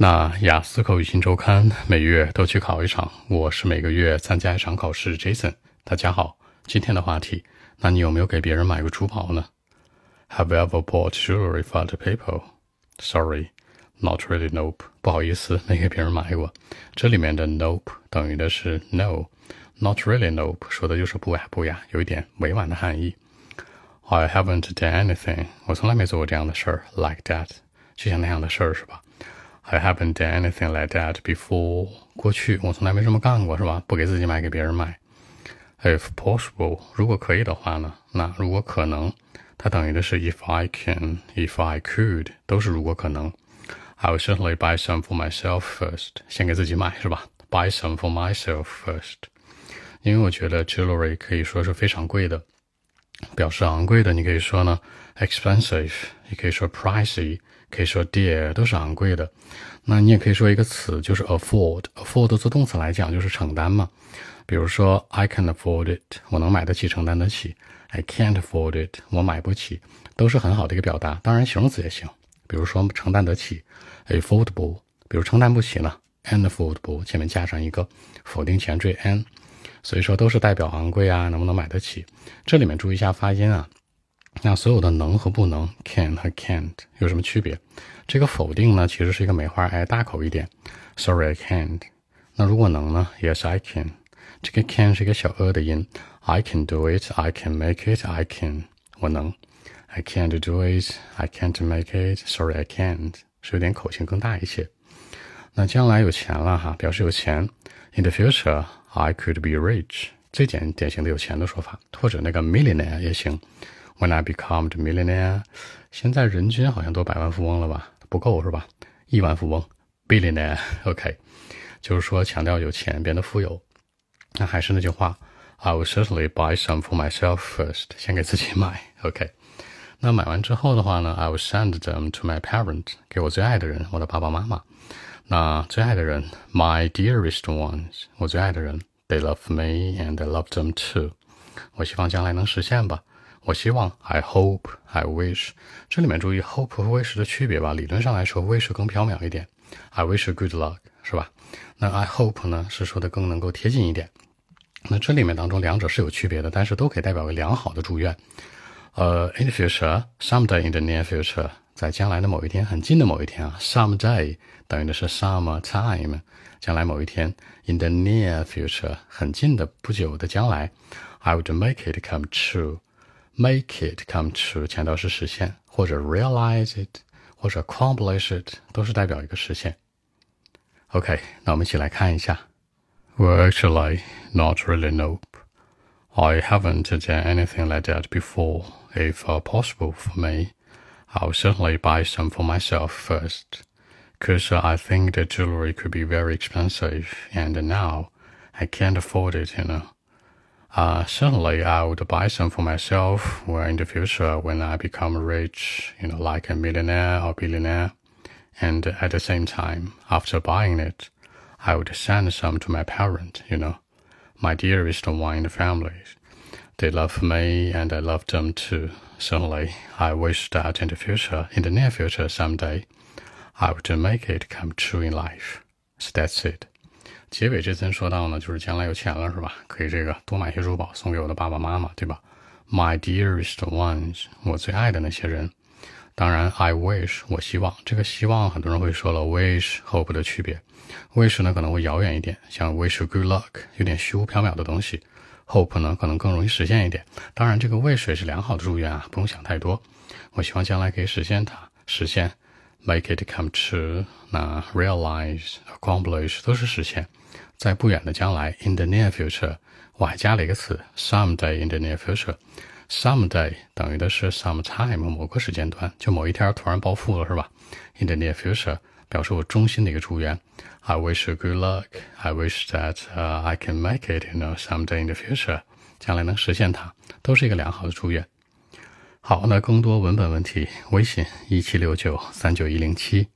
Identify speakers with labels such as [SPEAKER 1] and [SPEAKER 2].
[SPEAKER 1] 那雅思口语新周刊每月都去考一场，我是每个月参加一场考试。Jason，大家好，今天的话题，那你有没有给别人买过珠宝呢？Have you ever bought jewelry for other people? Sorry, not really. Nope，不好意思，没给别人买过。这里面的 nope 等于的是 no，not really. Nope 说的就是不呀不呀，有一点委婉的含义。I haven't done anything，我从来没做过这样的事儿，like that，就像那样的事儿是吧 ？I haven't done anything like that before。过去我从来没这么干过，是吧？不给自己买，给别人买。If possible，如果可以的话呢？那如果可能，它等于的是 if I can，if I could，都是如果可能。I will certainly buy some for myself first。先给自己买，是吧？Buy some for myself first。因为我觉得 jewelry 可以说是非常贵的，表示昂贵的，你可以说呢 expensive，也可以说 pricey。 可以说 dear 都是昂贵的，那你也可以说一个词，就是 afford。afford 做动词来讲就是承担嘛。比如说 I can afford it，我能买得起，承担得起。I can't afford it，我买不起，都是很好的一个表达。当然形容词也行，比如说承担得起，affordable。比如承担不起呢，unaffordable，前面加上一个否定前缀 an，所以说都是代表昂贵啊，能不能买得起。这里面注意一下发音啊。那所有的能和不能，can 和 can't 有什么区别？这个否定呢，其实是一个美化，哎，大口一点，Sorry I can't。那如果能呢？Yes I can。这个 can 是一个小 a 的音，I can do it，I can make it，I can，我能。I can't do it，I can't make it，Sorry I can't，是有点口型更大一些。那将来有钱了哈，表示有钱。In the future I could be rich，最简典型的有钱的说法，或者那个 millionaire 也行。When I become a millionaire，现在人均好像都百万富翁了吧？不够是吧？亿万富翁，billionaire，OK，就是说强调有钱变得富有。那还是那句话，I will certainly buy some for myself first，先给自己买，OK。那买完之后的话呢，I will send them to my parents，给我最爱的人，我的爸爸妈妈。那最爱的人，my dearest ones，我最爱的人，they love me and I love them too。我希望将来能实现吧。我希望，I hope, I wish。这里面注意 hope 和 wish 的区别吧。理论上来说，wish 更缥缈一点，I wish good luck，是吧？那 I hope 呢，是说的更能够贴近一点。那这里面当中两者是有区别的，但是都可以代表个良好的祝愿。呃，in the future, someday in the near future，在将来的某一天，很近的某一天啊，someday 等于的是 some time，将来某一天，in the near future，很近的不久的将来，I would make it come true。Make it come true，强调是实现，或者 realize it，或者 accomplish it，都是代表一个实现。OK，那我们一起来看一下。Well, actually, not really. Nope. I haven't done anything like that before. If uh, possible for me, I'll certainly buy some for myself first, because uh, I think the jewelry could be very expensive, and now I can't afford it, you know. Uh, certainly, I would buy some for myself or in the future when I become rich, you know, like a millionaire or billionaire. And at the same time, after buying it, I would send some to my parents, you know, my dearest one in the family. They love me and I love them too. Certainly, I wish that in the future, in the near future someday, I would make it come true in life. So that's it. 结尾这层说到呢，就是将来有钱了是吧？可以这个多买些珠宝送给我的爸爸妈妈，对吧？My dearest ones，我最爱的那些人。当然，I wish，我希望。这个希望很多人会说了，wish hope 的区别。wish 呢可能会遥远一点，像 wish good luck 有点虚无缥缈的东西。hope 呢可能更容易实现一点。当然，这个 wish 也是良好的祝愿啊，不用想太多。我希望将来可以实现它，实现。Make it come true，那 realize、accomplish 都是实现，在不远的将来，in the near future，我还加了一个词，someday in the near future。someday 等于的是 some time 某个时间段，就某一天突然暴富了，是吧？in the near future 表示我衷心的一个祝愿，I wish you good luck。I wish that I can make it，you know someday in the future，将来能实现它，都是一个良好的祝愿。好，那更多文本问题，微信一七六九三九一零七。